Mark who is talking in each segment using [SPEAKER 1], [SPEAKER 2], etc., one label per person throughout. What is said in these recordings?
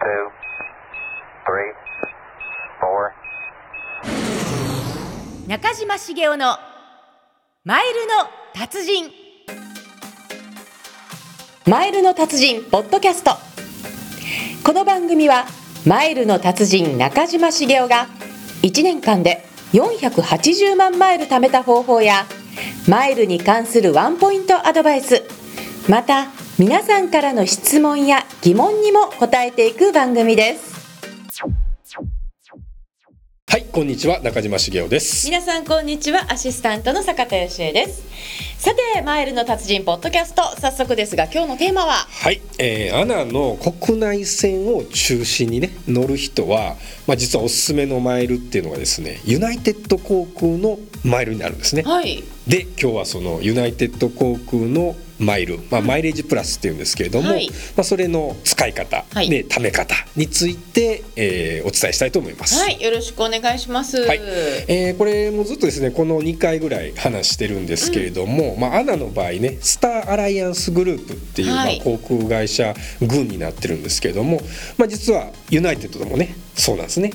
[SPEAKER 1] two, three, four.
[SPEAKER 2] 中島茂雄のマイルの達人マイルの達人ポッドキャストこの番組はマイルの達人中島茂雄が1年間で480万マイル貯めた方法やマイルに関するワンポイントアドバイスまた皆さんからの質問や疑問にも答えていく番組です。
[SPEAKER 3] はい、こんにちは、中島茂雄です。
[SPEAKER 2] 皆さんこんにちは。アシスタントの坂田芳恵です。さてマイルの達人ポッドキャスト早速ですが今日のテーマは？
[SPEAKER 3] はい、えー、 ANA の国内線を中心にね乗る人は、まあ、実はおすすめのマイルっていうのがですねユナイテッド航空のマイルになるんですね。
[SPEAKER 2] はい。
[SPEAKER 3] で今日はそのユナイテッド航空のマイル、まあ、マイレージプラスっていうんですけれども、
[SPEAKER 2] はい。
[SPEAKER 3] まあ、それの使い方、
[SPEAKER 2] はい。
[SPEAKER 3] で貯め方について、えーお伝えしたいと思います。
[SPEAKER 2] はいよろしくお願いします。
[SPEAKER 3] はい。えーこれもずっとですねこの2回ぐらい話してるんですけれども、まあ、 ANA の場合ねスターアライアンスグループっていう、
[SPEAKER 2] はい。
[SPEAKER 3] まあ、航空会社群になってるんですけれども、まあ、実はユナイテッドでもねそうなんですね。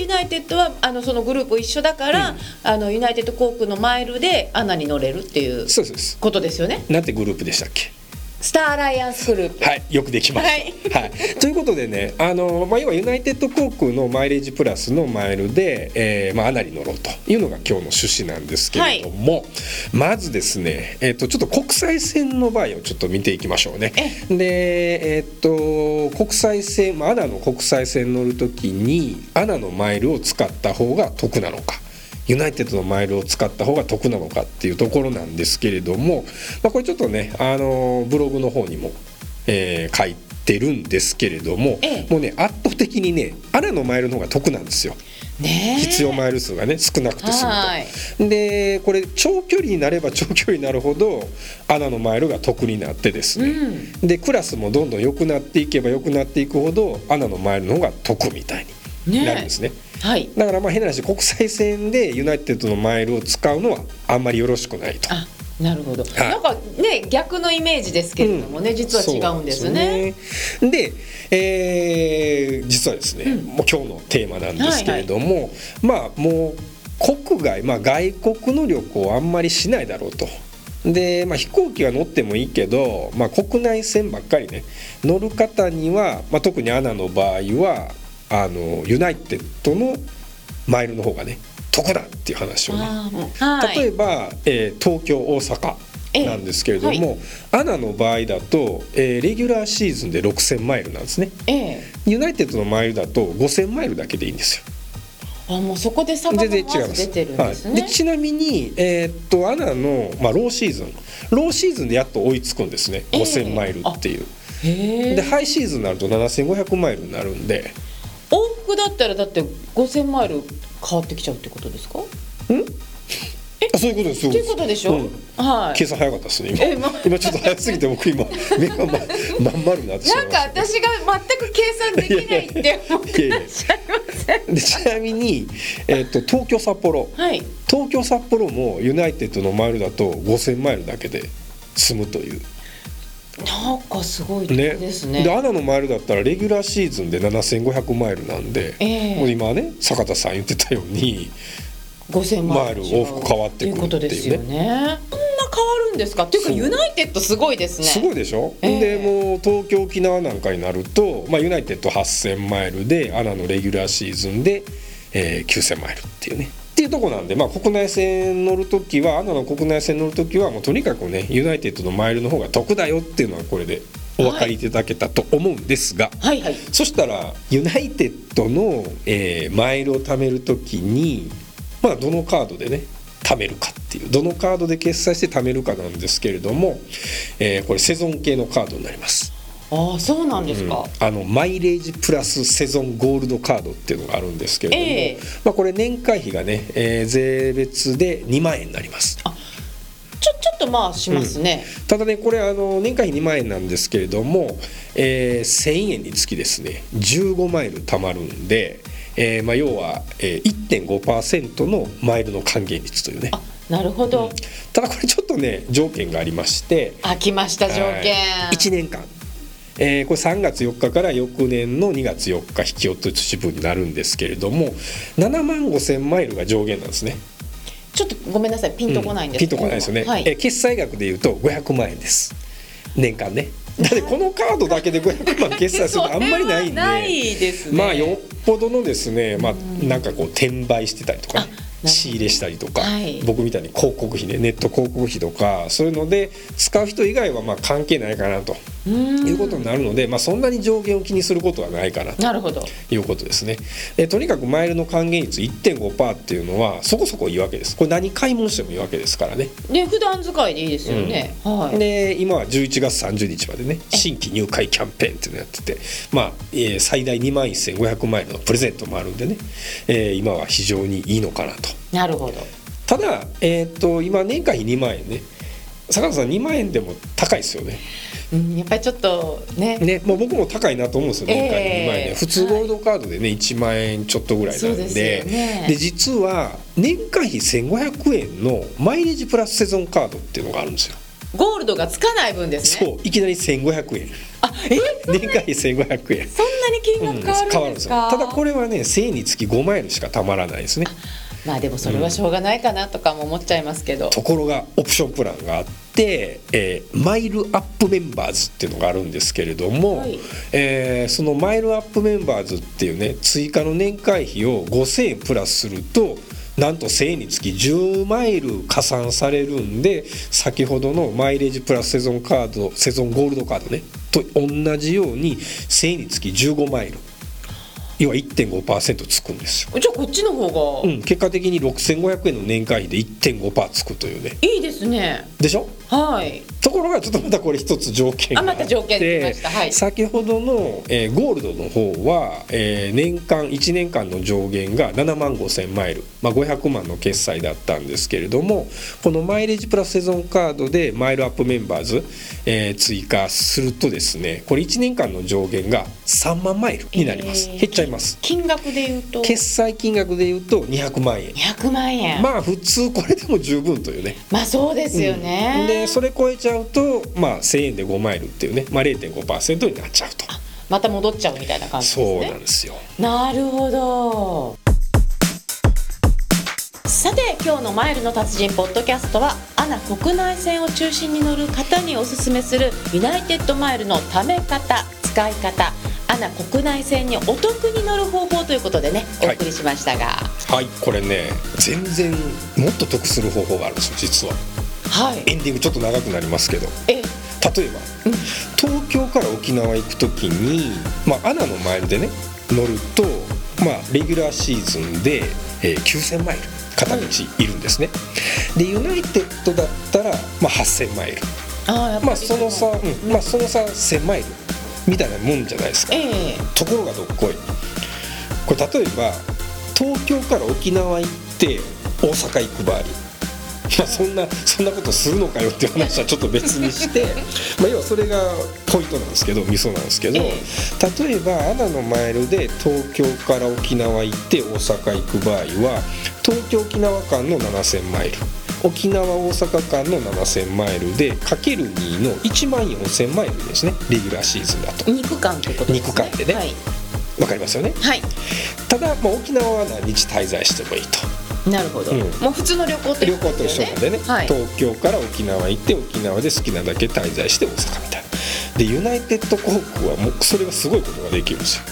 [SPEAKER 2] ユナイテッドはあのそのグループ一緒だから、
[SPEAKER 3] うん。
[SPEAKER 2] あのユナイテッド航空のマイルで ANA に乗れるっていうことですよね。
[SPEAKER 3] なんてグループでしたっけ？
[SPEAKER 2] スターアライアンスグループ
[SPEAKER 3] はい、よくできました。はい、ということでね、あのまあ要はユナイテッド航空のマイレージプラスのマイルで、えーまあ ANA に乗ろうというのが今日の趣旨なんですけれども、まずですね、えっ、とちょっと国際線の場合をちょっと見ていきましょうね。で、えっ、と国際線、まあ ANA の国際線乗るときに ANA のマイルを使った方が得なのか。ユナイテッドのマイルを使った方が得なのかっていうところなんですけれども、まあ、これちょっとねあのブログの方にも、えー書いてるんですけれども、
[SPEAKER 2] ええ。
[SPEAKER 3] もうね圧倒的にね ANA のマイルの方が得なんですよ。
[SPEAKER 2] ねえ。
[SPEAKER 3] 必要マイル数がね少なくて済
[SPEAKER 2] はい。
[SPEAKER 3] むと。でこれ長距離になれば 長距離になるほど ANA のマイルが得になってですね、
[SPEAKER 2] うん。
[SPEAKER 3] でクラスもどんどん良くなっていけば良くなっていくほど ANA のマイルの方が得みたいになるんですね。
[SPEAKER 2] はい。
[SPEAKER 3] だからまあ変な話国際線でユナイテッドのマイルを使うのはあんまりよろしくないと。
[SPEAKER 2] あなるほど、
[SPEAKER 3] い。
[SPEAKER 2] なんかね逆のイメージですけれどもね、実は違う。んですね。
[SPEAKER 3] でねで、えー実はですね、
[SPEAKER 2] うん。
[SPEAKER 3] もう今日のテーマなんですけれども、まあもう国外、まあ、外国の旅行をあんまりしないだろうと。でまあ、飛行機は乗ってもいいけど、まあ、国内線ばっかりね乗る方には、まあ、特に ANAの場合はあのユナイテッドのマイルの方がね得だっていう話をね
[SPEAKER 2] はい。
[SPEAKER 3] 例えば、えー東京大阪なんですけれども、 ANAの場合だと、えーレギュラーシーズンで6000マイルなんですね。
[SPEAKER 2] ええ。
[SPEAKER 3] ユナイテッドのマイルだと5000マイルだけでいいんですよ。
[SPEAKER 2] あもうそこで差が出てるんですね、
[SPEAKER 3] はい、でちなみに、えーっと ANAの、まあ、ローシーズン。ローシーズンでやっと追いつくんですね。
[SPEAKER 2] ええ。
[SPEAKER 3] 5000マイルっていう、でハイシーズンになると7500マイルになるんで
[SPEAKER 2] 往復だったらだって5000マイル変わってきちゃうってことですか？
[SPEAKER 3] あそういうことですそう
[SPEAKER 2] っていう
[SPEAKER 3] こ
[SPEAKER 2] ことでしょ、
[SPEAKER 3] うん。
[SPEAKER 2] はい。
[SPEAKER 3] 計算早かったですね今。
[SPEAKER 2] えま
[SPEAKER 3] 今ちょっと早すぎて僕今目が、ま、まん丸になって
[SPEAKER 2] ないんか私が全く計算できないって思ってらっしゃいません。
[SPEAKER 3] でちなみに、えっと東京札幌。
[SPEAKER 2] はい。
[SPEAKER 3] 東京札幌もユナイテッドのマイルだと5000マイルだけで済むという
[SPEAKER 2] なんかすごいですね。
[SPEAKER 3] で ANAのマイルだったらレギュラーシーズンで7500マイルなんで、
[SPEAKER 2] ええ。
[SPEAKER 3] もう今ね坂田さん言ってたように
[SPEAKER 2] 5000マイル
[SPEAKER 3] マイル往復変わってくる
[SPEAKER 2] いうことですよね。そんな変わるんですか？っていうかユナイテッドすごいですね。
[SPEAKER 3] すごいでしょ、
[SPEAKER 2] ええ。
[SPEAKER 3] でもう東京沖縄なんかになると、まあ、ユナイテッド8000マイルで ANAのレギュラーシーズンで、えー9000マイルっていうねっていうとこなんで、まあ、国内線乗るときは ANAの国内線乗るときはもうとにかくねユナイテッドのマイルの方が得だよっていうのはこれでお分かりいただけたと思うんですが、
[SPEAKER 2] はいはい
[SPEAKER 3] そしたらユナイテッドの、えーマイルを貯めるときに、まあ、どのカードでね貯めるかっていうどのカードで決済して貯めるかなんですけれども、えーこれセゾン系のカードになります。
[SPEAKER 2] ああそうなんですか、
[SPEAKER 3] あのマイレージプラスセゾンゴールドカードっていうのがあるんですけれども、
[SPEAKER 2] ええ。
[SPEAKER 3] まあ、これ年会費がね、えー税別で2万円になります。
[SPEAKER 2] ちょちょっとまあしますね、
[SPEAKER 3] ただねこれあの年会費2万円なんですけれども、えー1000円につきですね15マイル貯まるんで、えーまあ、要は、えー、1.5%のマイルの還元率というね。
[SPEAKER 2] あなるほど、
[SPEAKER 3] ただこれちょっとね条件がありまして
[SPEAKER 2] あ来ました条件、
[SPEAKER 3] 1年間えーこれ3月4日から翌年の2月4日引き落とし分になるんですけれども7万5000マイルが上限なんですね。
[SPEAKER 2] ちょっとごめんなさいピンとこないんです。
[SPEAKER 3] ピンとこないですよね、
[SPEAKER 2] はい。
[SPEAKER 3] えー決済額でいうと500万円です。年間ね。だってこのカードだけで500万決済するのあんまりないんで。
[SPEAKER 2] ないですね。
[SPEAKER 3] まあよっぽどのですね、まあ、なんかこう転売してたりとかね、仕入れしたりとか、
[SPEAKER 2] はい
[SPEAKER 3] 僕みたいに広告費ねネット広告費とかそういうので使う人以外はまあ関係ないかなということになるので、まあ、そんなに上限を気にすることはないかなと
[SPEAKER 2] なるほど
[SPEAKER 3] いうことですね。えとにかくマイルの還元率1.5%っていうのはそこそこいいわけです。これ何買い物してもいいわけですからね。
[SPEAKER 2] で普段使いでいいですよね、はい
[SPEAKER 3] で今は11月30日までね新規入会キャンペーンっていうのやってて、まあえー最大2万1500万円のプレゼントもあるんでね、えー今は非常にいいのかなと。
[SPEAKER 2] なるほど。
[SPEAKER 3] ただ、えー、と今年会費2万円ね。坂田さん2万円でも高いですよね。
[SPEAKER 2] うんやっぱりちょっとね。
[SPEAKER 3] ね、もう僕も高いなと思うんですよ、年会費2万円ね、
[SPEAKER 2] ええ
[SPEAKER 3] 普通ゴールドカードでね、1万円ちょっとぐらいなんで、
[SPEAKER 2] でね。
[SPEAKER 3] で実は年会費1500円のマイレージプラスセゾンカードっていうのがあるんですよ。
[SPEAKER 2] ゴールドがつかない分ですね。
[SPEAKER 3] そう、いきなり1500円、
[SPEAKER 2] あえ
[SPEAKER 3] 年会費1500円。
[SPEAKER 2] そんなに金額変わるんですか、
[SPEAKER 3] ただこれはね1000円につき5マイルしかたまらないですね
[SPEAKER 2] まあでもそれはしょうがないかなとかも思っちゃいますけど、
[SPEAKER 3] ところがオプションプランがあって、えーマイルアップメンバーズっていうのがあるんですけれども、
[SPEAKER 2] はい。
[SPEAKER 3] えーそのマイルアップメンバーズっていうね追加の年会費を5000円プラスするとなんと1000円につき10マイル加算されるんで先ほどのマイレージプラスセゾンカードセゾンゴールドカードねと同じように1000円につき15マイル要は1.5%つくんですよ。
[SPEAKER 2] じゃあこっちの方が。
[SPEAKER 3] うん、結果的に6500円の年会費で1.5%つくというね。
[SPEAKER 2] いいですね、
[SPEAKER 3] でしょ？
[SPEAKER 2] はい
[SPEAKER 3] ところがちょっとまたこれ一つ条件があって先ほどの、えーゴールドの方は、えー年間1年間の上限が7万5000マイル、まあ、500万の決済だったんですけれどもこのマイレージプラスセゾンカードでマイルアップメンバーズ、えー追加するとですねこれ1年間の上限が3万マイルになります、
[SPEAKER 2] えー
[SPEAKER 3] 減っちゃいます。
[SPEAKER 2] 金額で言うと？
[SPEAKER 3] 決済金額でいうと200万円。
[SPEAKER 2] 200万円。まあ、
[SPEAKER 3] まあ普通これでも十分というね。
[SPEAKER 2] そうですよね、
[SPEAKER 3] でそれ超えちゃうと、まあ、1000円で5マイルっていうね、まあ、0.5%になっちゃうと。
[SPEAKER 2] また戻っちゃうみたいな感じです
[SPEAKER 3] そう
[SPEAKER 2] ね
[SPEAKER 3] なんですよ。
[SPEAKER 2] なるほど。さて今日の「マイルの達人」ポッドキャストはアナ国内線を中心に乗る方におすすめするユナイテッドマイルのため方使い方。アナ国内線にお得に乗る方法ということでねお
[SPEAKER 3] はい。
[SPEAKER 2] 送りしましたが。
[SPEAKER 3] はいこれね全然もっと得する方法があるんですよ実は
[SPEAKER 2] はい、
[SPEAKER 3] エンディングちょっと長くなりますけど。
[SPEAKER 2] え。
[SPEAKER 3] 例えば、東京から沖縄行く時に、まあ、アナのマイルでね乗ると、まあ、レギュラーシーズンで、えー9000マイル片道いるんですね、でユナイテッドだったら、まあ、8000マイル。まあその差、うん。まあ、その差1000マイルみたいなもんじゃないですか。
[SPEAKER 2] ええ。
[SPEAKER 3] ところがどっこい。これ例えば東京から沖縄行って大阪行く場合。まあそんなそんなことするのかよっていう話はちょっと別にして。まあ要はそれがポイントなんですけどミソなんですけど、
[SPEAKER 2] え
[SPEAKER 3] 例えばアナのマイルで東京から沖縄行って大阪行く場合は東京沖縄間の7000マイル。沖縄大阪間の7000マイルでかける2の1万4000マイルですね。レギュラーシーズンだと。
[SPEAKER 2] 肉感ということですね。
[SPEAKER 3] 肉感でね。
[SPEAKER 2] はい、
[SPEAKER 3] わかりますよね。
[SPEAKER 2] はい、
[SPEAKER 3] ただ、まあ、沖縄は何日滞在してもいいと。
[SPEAKER 2] なるほど、
[SPEAKER 3] うん。
[SPEAKER 2] もう普通の旅行とい
[SPEAKER 3] 旅
[SPEAKER 2] うこと
[SPEAKER 3] 行と一緒なんでね、
[SPEAKER 2] はい、
[SPEAKER 3] 東京から沖縄行って沖縄で好きなだけ滞在して大阪みたいな。でユナイテッド航空はもうそれがすごいことができるんですよ。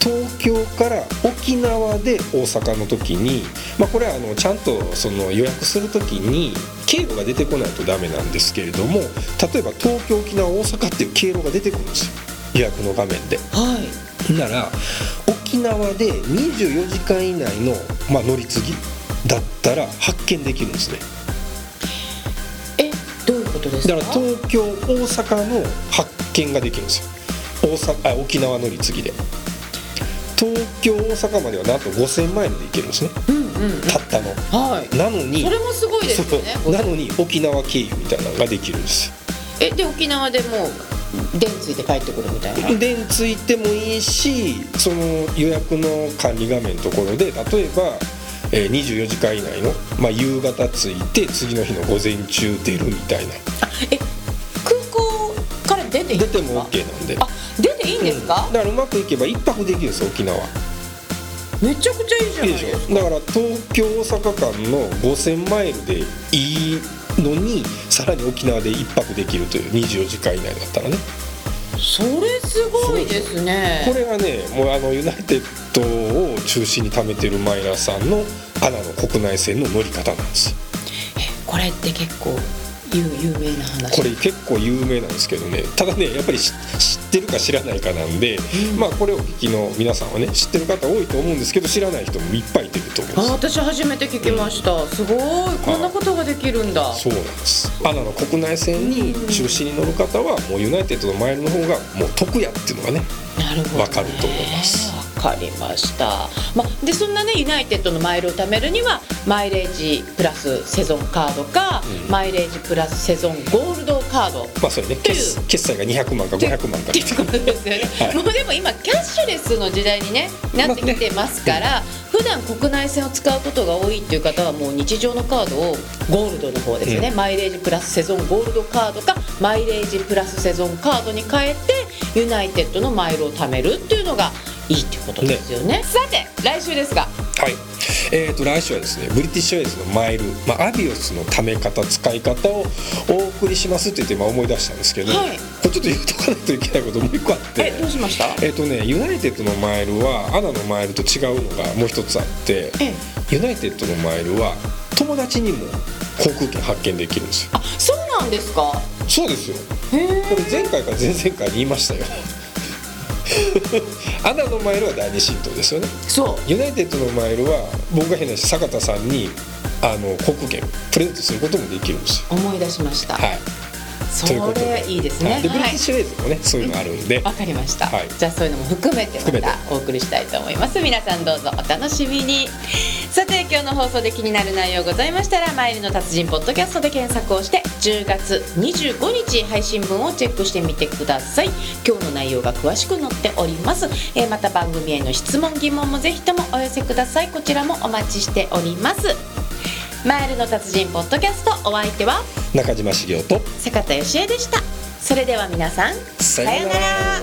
[SPEAKER 3] 東京から沖縄で大阪の時に、まあ、これはあのちゃんとその予約する時に経路が出てこないとダメなんですけれども例えば東京沖縄大阪っていう経路が出てくるんですよ。予約の画面で。
[SPEAKER 2] はい。
[SPEAKER 3] なら沖縄で24時間以内の、まあ、乗り継ぎだったら発見できるんですね。
[SPEAKER 2] えどういうことですか？
[SPEAKER 3] だから東京大阪の発見ができるんですよ。大阪あ沖縄乗り継ぎで。東京大阪まではなんと5000マイルで行けるんですね。
[SPEAKER 2] うんうんうん。
[SPEAKER 3] たったの。
[SPEAKER 2] はい。
[SPEAKER 3] なのに
[SPEAKER 2] それもすごいですよね
[SPEAKER 3] なのに沖縄経由みたいなのができるんです。よ
[SPEAKER 2] えで沖縄でもう電ついて帰ってくるみたいな。
[SPEAKER 3] 電ついてもいいしその予約の管理画面のところで例えば、えー24時間以内の、まあ、夕方着いて次の日の午前中出るみたいな。
[SPEAKER 2] あえ空港から出ていいんですか？
[SPEAKER 3] 出ても OK なんで。
[SPEAKER 2] あ出ていいんですか？
[SPEAKER 3] うん、だからうまくいけば一泊できるんですよ沖縄。
[SPEAKER 2] めちゃくちゃいいじゃない
[SPEAKER 3] で
[SPEAKER 2] ですか。
[SPEAKER 3] しょ？だから東京大阪間の5000マイルでいいのにさらに沖縄で一泊できるという24時間以内だったらね。
[SPEAKER 2] それすごいですね。
[SPEAKER 3] これがねもうあのユナイテッドを中心に貯めてるマイラーさんのアナの国内線の乗り方なんです。
[SPEAKER 2] これって結構有有名な話？
[SPEAKER 3] これ結構有名なんですけどね。ただねやっぱり知知ってるか知らないかなんで、まあこれをお聞きの皆さんはね知ってる方多いと思うんですけど知らない人もいっぱいいてると思うん
[SPEAKER 2] あ
[SPEAKER 3] です。
[SPEAKER 2] 私初めて聞きました。すごい。こんなことができるんだ。
[SPEAKER 3] そうなんです。 ANAの国内線に中心に乗る方はもうユナイテッドのマイルの方がもう得やっていうのがね
[SPEAKER 2] なるほどね。
[SPEAKER 3] わかると思います。
[SPEAKER 2] わかりました、まあ、でそんなねユナイテッドのマイルを貯めるにはマイレージプラスセゾンカードか、
[SPEAKER 3] うん。
[SPEAKER 2] マイレージプラスセゾンゴールドカード。
[SPEAKER 3] まあそれね決決済が200万か500万か。
[SPEAKER 2] ってことですよね、
[SPEAKER 3] はい。
[SPEAKER 2] もうでも今キャッシュレスの時代にねなってきてますから、普段国内線を使うことが多いっていう方はもう日常のカードをゴールドの方ですよね、
[SPEAKER 3] うん。
[SPEAKER 2] マイレージプラスセゾンゴールドカードかマイレージプラスセゾンカードに変えてユナイテッドのマイルを貯めるっていうのがいいっていうことですよね。さて来週ですが。
[SPEAKER 3] はい、えー、と来週はですねブリティッシュエアウェイズのマイル、まあ、 Avios の貯め方使い方をお送りしますって言って今思い出したんですけど、
[SPEAKER 2] はい。
[SPEAKER 3] これちょっと言うとかないといけないこともう一個あって
[SPEAKER 2] えどうしました？
[SPEAKER 3] えっ、とねユナイテッドのマイルはアナのマイルと違うのがもう一つあって
[SPEAKER 2] え
[SPEAKER 3] ユナイテッドのマイルは友達にも航空券発券できるんですよ。
[SPEAKER 2] あそうなんですか？
[SPEAKER 3] そうですよ。
[SPEAKER 2] へえ
[SPEAKER 3] これ前回か前々回に言いましたよ アナのマイルは第二神道ですよね
[SPEAKER 2] そう
[SPEAKER 3] ユナイテッドのマイルは僕が変なし坂田さんにあの航空券プレゼントすることもできるんですよ。
[SPEAKER 2] 思い出しました、
[SPEAKER 3] はい。
[SPEAKER 2] それいいですね。
[SPEAKER 3] はいでブリティ
[SPEAKER 2] はい。
[SPEAKER 3] ッシュレイズもね、そういうのあるんで、
[SPEAKER 2] わかりました、
[SPEAKER 3] はい。
[SPEAKER 2] じゃあそういうのも含めてまたお送りしたいと思います。皆さんどうぞお楽しみに。さて今日の放送で気になる内容ございましたら「マイルの達人ポッドキャスト」で検索をして10月25日配信分をチェックしてみてください。今日の内容が詳しく載っております、えーまた番組への質問疑問もぜひともお寄せください。こちらもお待ちしておりますマイルの達人ポッドキャストお相手は
[SPEAKER 3] 中島茂雄と
[SPEAKER 2] 坂田芳恵でした。それでは皆さん
[SPEAKER 3] さようなら